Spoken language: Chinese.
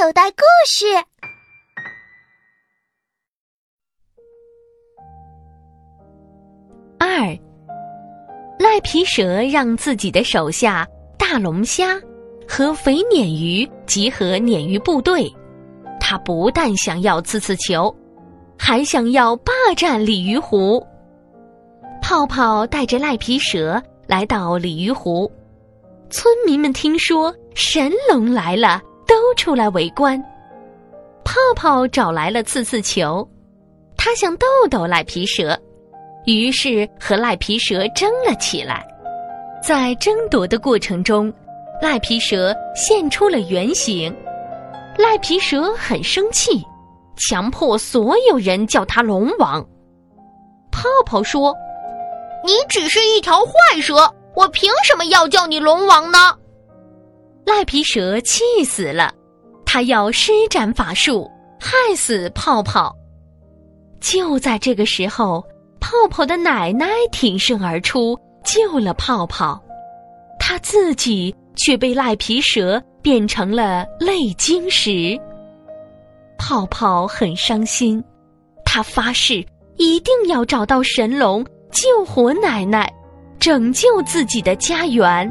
口袋故事。二，赖皮蛇让自己的手下大龙虾和肥鲶鱼集合鲶鱼部队，他不但想要刺刺球，还想要霸占鲤鱼湖。泡泡带着赖皮蛇来到鲤鱼湖，村民们听说神龙来了，都出来围观。泡泡找来了刺刺球，他想逗逗赖皮蛇，于是和赖皮蛇争了起来。在争夺的过程中，赖皮蛇现出了原形，赖皮蛇很生气，强迫所有人叫他龙王。泡泡说。你只是一条坏蛇，我凭什么要叫你龙王呢？赖皮蛇气死了，他要施展法术害死泡泡。就在这个时候，泡泡的奶奶挺身而出救了泡泡，他自己却被赖皮蛇变成了泪晶石。泡泡很伤心，他发誓一定要找到神龙。救活奶奶，拯救自己的家园。